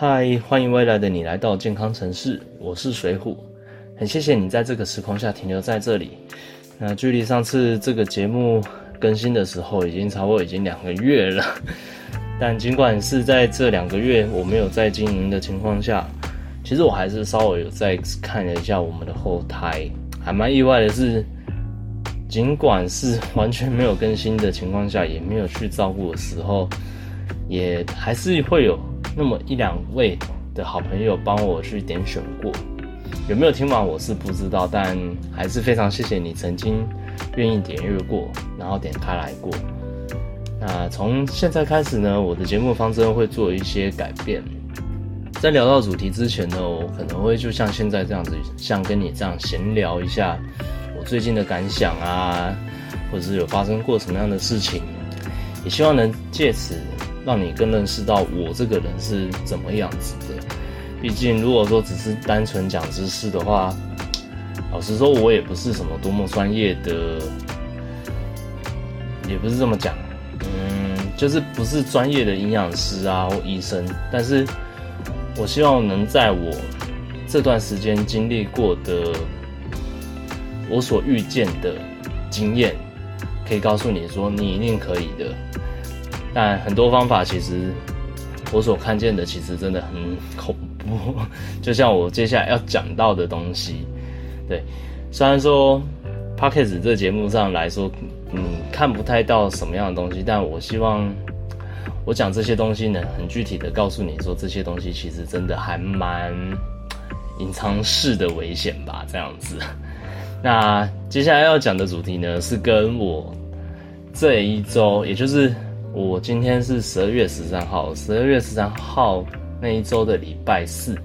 嗨，欢迎未来的你来到健康城市，我是水虎，很谢谢你在这个时空下停留在这里。那距离上次这个节目更新的时候，已经差不多已经两个月了。但尽管是在这两个月我没有在经营的情况下，其实我还是稍微有在看了一下我们的后台，还蛮意外的是，尽管是完全没有更新的情况下，也没有去照顾的时候，也还是会有那么一两位的好朋友帮我去点选过。有没有听完我是不知道，但还是非常谢谢你曾经愿意点阅过，然后点开来过。那从现在开始呢，我的节目方针会做一些改变。在聊到主题之前呢，我可能会就像现在这样子，像跟你这样闲聊一下我最近的感想啊，或者是有发生过什么样的事情，也希望能借此让你更认识到我这个人是怎么样子的。毕竟如果说只是单纯讲知识的话，老实说，我也不是什么多么专业的，也不是这么讲。嗯，就是不是专业的营养师啊或医生，但是我希望能在我这段时间经历过的，我所遇见的经验，可以告诉你说你一定可以的。但很多方法其实我所看见的其实真的很恐怖，就像我接下来要讲到的东西，对，虽然说 p o c k e t 这节目上来说。嗯，看不太到什么样的东西，但我希望我讲这些东西呢，很具体的告诉你说，这些东西其实真的还蛮隐藏式的危险吧，这样子。那接下来要讲的主题呢，是跟我这一周，也就是我今天是十二月十三号，十二月十三号那一周的礼拜四，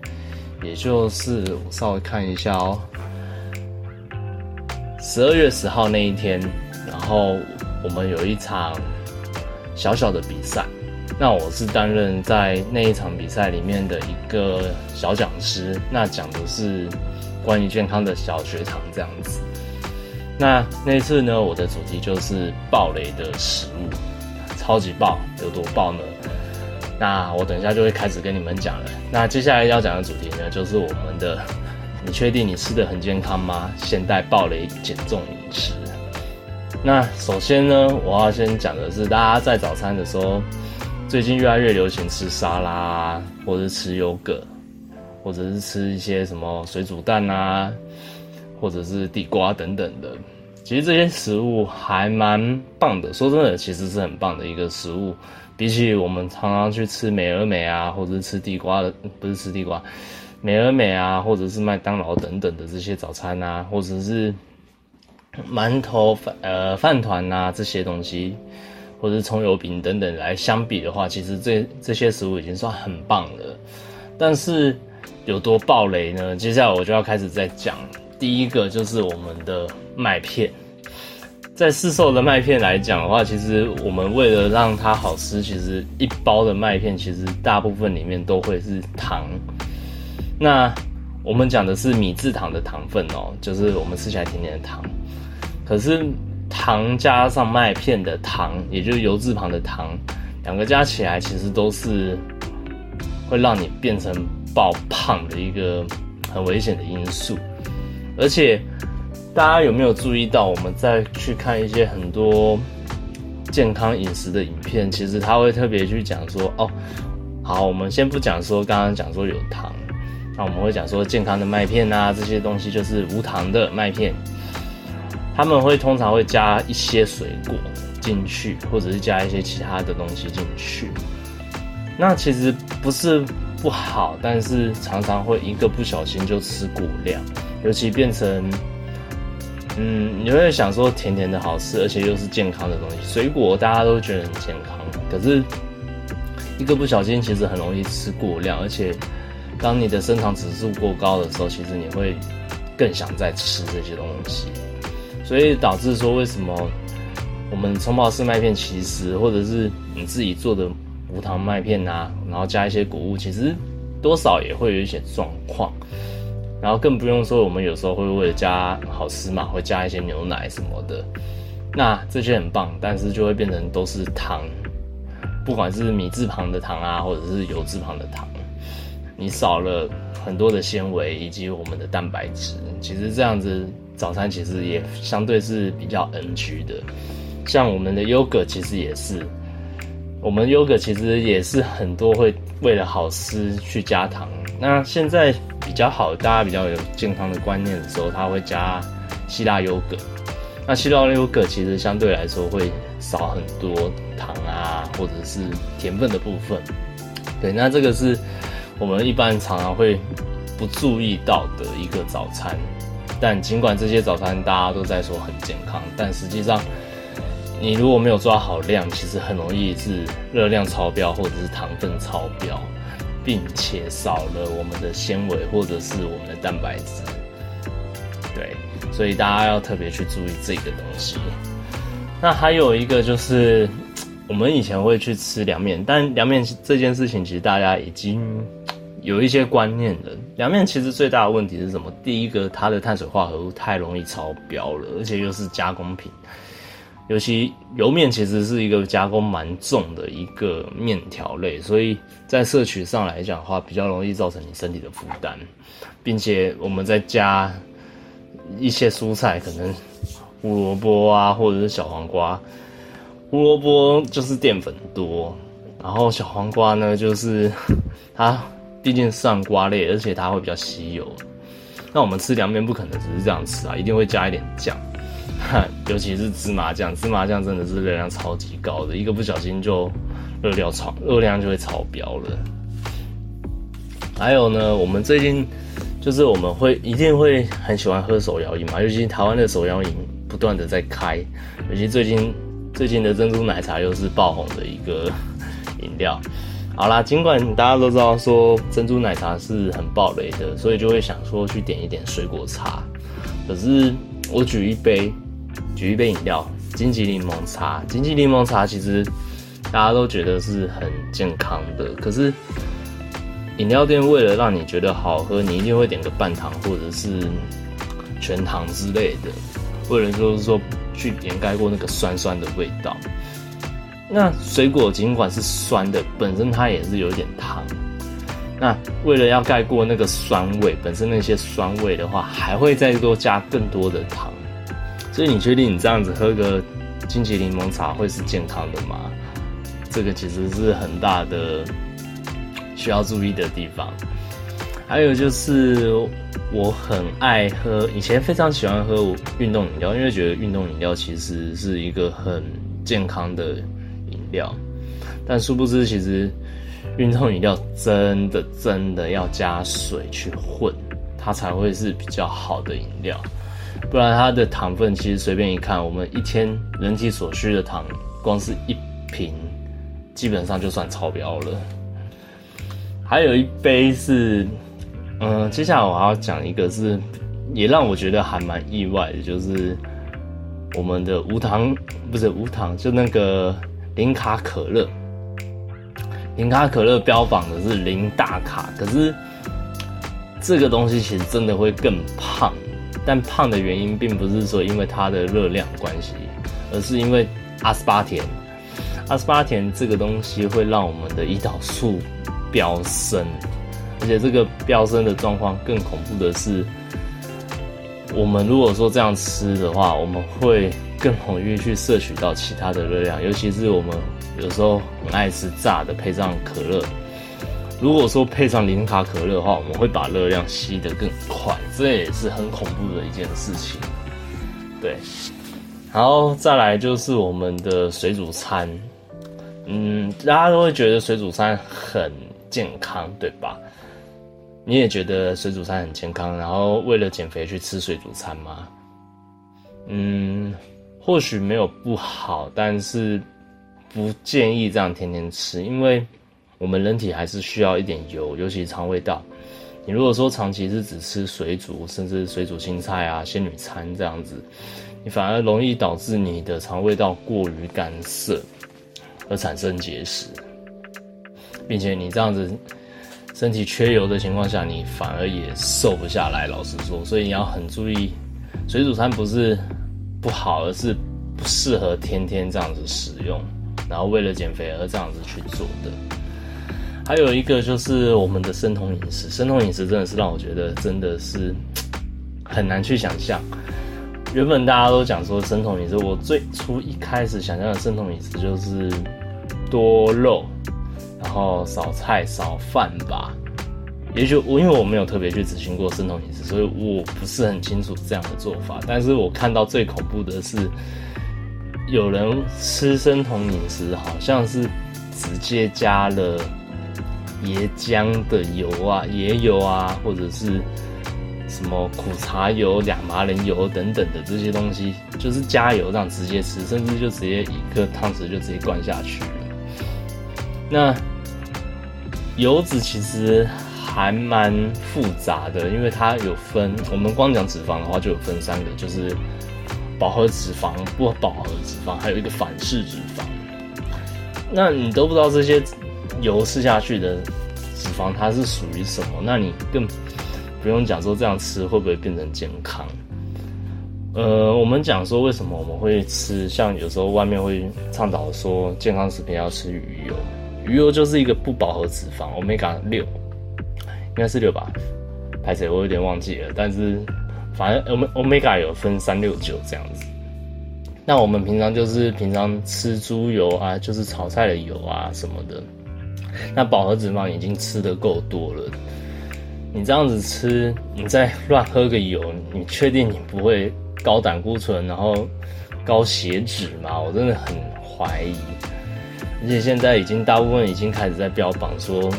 也就是我稍微看一下哦，十二月十号那一天。然后我们有一场小小的比赛，那我是担任在那一场比赛里面的一个小讲师，那讲的是关于健康的小学堂这样子。那那次呢，我的主题就是暴雷的食物，超级爆，有多爆呢？那我等一下就会开始跟你们讲了。那接下来要讲的主题呢，就是我们的，你确定你吃的很健康吗？现代暴雷减重饮食。那首先呢，我要先讲的是，大家在早餐的时候，最近越来越流行吃沙拉，或者吃优格，或者是吃一些什么水煮蛋啊，或者是地瓜等等的。其实这些食物还蛮棒的，说真的，其实是很棒的一个食物。比起我们常常去吃美而美啊，或者是吃地瓜的，不是吃地瓜，美而美啊，或者是麦当劳等等的这些早餐啊，或者是。馒头、饭呃饭团呐这些东西，或者是葱油饼等等来相比的话，其实这这些食物已经算很棒了。但是有多暴雷呢？接下来我就要开始在讲。第一个就是我们的麦片，在市售的麦片来讲的话，其实我们为了让它好吃，其实一包的麦片其实大部分里面都会是糖。那我们讲的是米字糖的糖分哦，就是我们吃起来甜甜的糖。可是糖加上麦片的糖，也就是油字旁的糖，两个加起来其实都是会让你变成爆胖的一个很危险的因素。而且大家有没有注意到，我们再去看一些很多健康饮食的影片，其实他会特别去讲说，哦，好，我们先不讲说刚刚讲说有糖，那我们会讲说健康的麦片啊，这些东西就是无糖的麦片。他们会通常会加一些水果进去，或者是加一些其他的东西进去。那其实不是不好，但是常常会一个不小心就吃过量，尤其变成，嗯，你会想说甜甜的好吃，而且又是健康的东西，水果大家都觉得很健康，可是一个不小心其实很容易吃过量，而且当你的升糖指数过高的时候，其实你会更想再吃这些东西。所以导致说，为什么我们冲泡式麦片，其实或者是你自己做的无糖麦片啊，然后加一些谷物，其实多少也会有一些状况。然后更不用说，我们有时候会为了加好吃嘛，会加一些牛奶什么的。那这些很棒，但是就会变成都是糖，不管是米字旁的糖啊，或者是油字旁的糖。你少了很多的纤维以及我们的蛋白质。其实这样子早餐其实也相对是比较 NG 的。像我们的优格其实也是，我们优格其实也是很多会为了好吃去加糖。那现在比较好，大家比较有健康的观念的时候，他会加希腊优格。那希腊优格其实相对来说会少很多糖啊，或者是甜分的部分。对，那这个是我们一般常常会不注意到的一个早餐。但尽管这些早餐大家都在说很健康，但实际上你如果没有抓好量，其实很容易是热量超标或者是糖分超标，并且少了我们的纤维或者是我们的蛋白质。对。所以大家要特别去注意这个东西。那还有一个就是，我们以前会去吃凉面，但凉面这件事情其实大家已经有一些观念了。凉面其实最大的问题是什么？第一个，它的碳水化合物太容易超标了，而且又是加工品。尤其油面其实是一个加工蛮重的一个面条类，所以在摄取上来讲的话，比较容易造成你身体的负担，并且我们在加。一些蔬菜可能胡萝卜啊，或者是小黄瓜。胡萝卜就是淀粉多，然后小黄瓜呢，就是它毕竟算瓜类，而且它会比较吸油。那我们吃凉面不可能只是这样吃啊，一定会加一点酱，尤其是芝麻酱。芝麻酱真的是热量超级高的，一个不小心就热量超热量就会超标了。还有呢，我们最近。就是我们会一定会很喜欢喝手摇饮嘛，尤其台湾的手摇饮不断的在开，尤其最近最近的珍珠奶茶又是爆红的一个 饮料。好啦，尽管大家都知道说珍珠奶茶是很爆雷的，所以就会想说去点一点水果茶。可是我举一杯，举一杯饮料，金桔柠檬茶。金桔柠檬茶其实大家都觉得是很健康的，可是。饮料店为了让你觉得好喝，你一定会点个半糖或者是全糖之类的，为了就是说去掩盖过那个酸酸的味道。那水果尽管是酸的，本身它也是有点糖。那为了要盖过那个酸味，本身那些酸味的话，还会再多加更多的糖。所以你确定你这样子喝个金桔柠檬茶会是健康的吗？这个其实是很大的。需要注意的地方，还有就是我很爱喝，以前非常喜欢喝运动饮料，因为觉得运动饮料其实是一个很健康的饮料。但殊不知，其实运动饮料真的真的要加水去混，它才会是比较好的饮料。不然它的糖分其实随便一看，我们一天人体所需的糖，光是一瓶基本上就算超标了。还有一杯是，嗯，接下来我还要讲一个，是也让我觉得还蛮意外的，就是我们的无糖，不是无糖，就那个零卡可乐。零卡可乐标榜的是零大卡，可是这个东西其实真的会更胖，但胖的原因并不是说因为它的热量关系，而是因为阿斯巴甜。阿斯巴甜这个东西会让我们的胰岛素。飙升，而且这个飙升的状况更恐怖的是，我们如果说这样吃的话，我们会更容易去摄取到其他的热量，尤其是我们有时候很爱吃炸的，配上可乐。如果说配上零卡可乐的话，我们会把热量吸得更快，这也是很恐怖的一件事情。对，然后再来就是我们的水煮餐，嗯，大家都会觉得水煮餐很。健康对吧？你也觉得水煮餐很健康，然后为了减肥去吃水煮餐吗？嗯，或许没有不好，但是不建议这样天天吃，因为我们人体还是需要一点油，尤其肠胃道。你如果说长期是只吃水煮，甚至水煮青菜啊、仙女餐这样子，你反而容易导致你的肠胃道过于干涩，而产生结石。并且你这样子身体缺油的情况下，你反而也瘦不下来。老实说，所以你要很注意，水煮餐不是不好，而是不适合天天这样子使用。然后为了减肥而这样子去做的。还有一个就是我们的生酮饮食，生酮饮食真的是让我觉得真的是 很难去想象。原本大家都讲说生酮饮食，我最初一开始想象的生酮饮食就是多肉，然后少菜少饭吧。也许我因为我没有特别去执行过生酮饮食，所以我不是很清楚这样的做法。但是我看到最恐怖的是，有人吃生酮饮食，好像是直接加了椰浆的油啊、椰油啊，或者是。什么苦茶油、亚麻仁油等等的这些东西，就是加油这样直接吃，甚至就直接一个汤匙就直接灌下去了。那油脂其实还蛮复杂的，因为它有分，我们光讲脂肪的话就有分三个，就是饱和脂肪、不饱和脂肪，还有一个反式脂肪。那你都不知道这些油吃下去的脂肪它是属于什么，那你更。不用讲说这样吃会不会变成健康？呃，我们讲说为什么我们会吃，像有时候外面会倡导说健康食品要吃鱼油，鱼油就是一个不饱和脂肪，omega 六，应该是六吧？拍谁我有点忘记了，但是反正 omega 有分三六九这样子。那我们平常就是平常吃猪油啊，就是炒菜的油啊什么的，那饱和脂肪已经吃的够多了。你这样子吃，你再乱喝个油，你确定你不会高胆固醇，然后高血脂吗？我真的很怀疑。而且现在已经大部分已经开始在标榜说，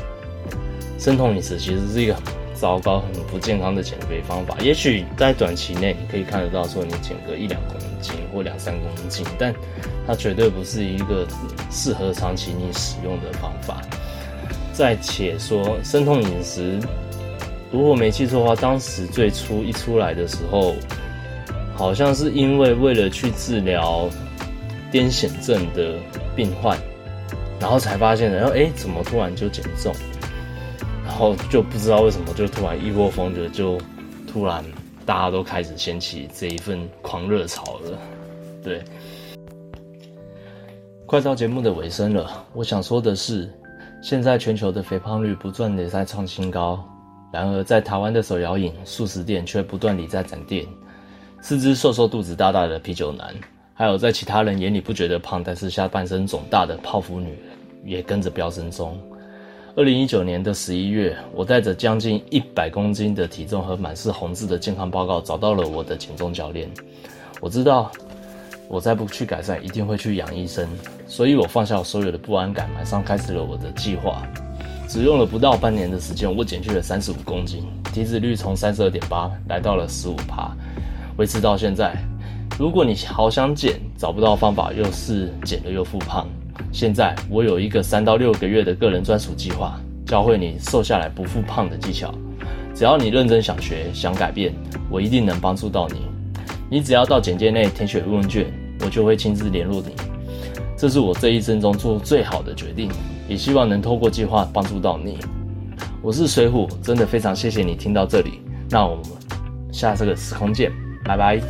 生酮饮食其实是一个很糟糕、很不健康的减肥方法。也许在短期内你可以看得到说你减个一两公斤或两三公斤，但它绝对不是一个适合长期你使用的方法。再且说生酮饮食。如果没记错的话，当时最初一出来的时候，好像是因为为了去治疗癫痫症的病患，然后才发现，然后哎，怎么突然就减重？然后就不知道为什么就突然一窝蜂的就突然大家都开始掀起这一份狂热潮了。对，快到节目的尾声了，我想说的是，现在全球的肥胖率不断的在创新高。然而，在台湾的手摇饮、素食店却不断地在展店，四肢瘦瘦、肚子大大的啤酒男，还有在其他人眼里不觉得胖，但是下半身肿大的泡芙女，也跟着飙升中。二零一九年的十一月，我带着将近一百公斤的体重和满是红字的健康报告，找到了我的减重教练。我知道，我再不去改善，一定会去养医生，所以我放下所有的不安感，马上开始了我的计划。只用了不到半年的时间，我减去了三十五公斤，体脂率从三十二点八来到了十五趴，维持到现在。如果你好想减，找不到方法，又是减了又复胖，现在我有一个三到六个月的个人专属计划，教会你瘦下来不复胖的技巧。只要你认真想学、想改变，我一定能帮助到你。你只要到简介内填写问卷，我就会亲自联络你。这是我这一生中做最好的决定。也希望能透过计划帮助到你。我是水虎，真的非常谢谢你听到这里。那我们下次个时空见，拜拜。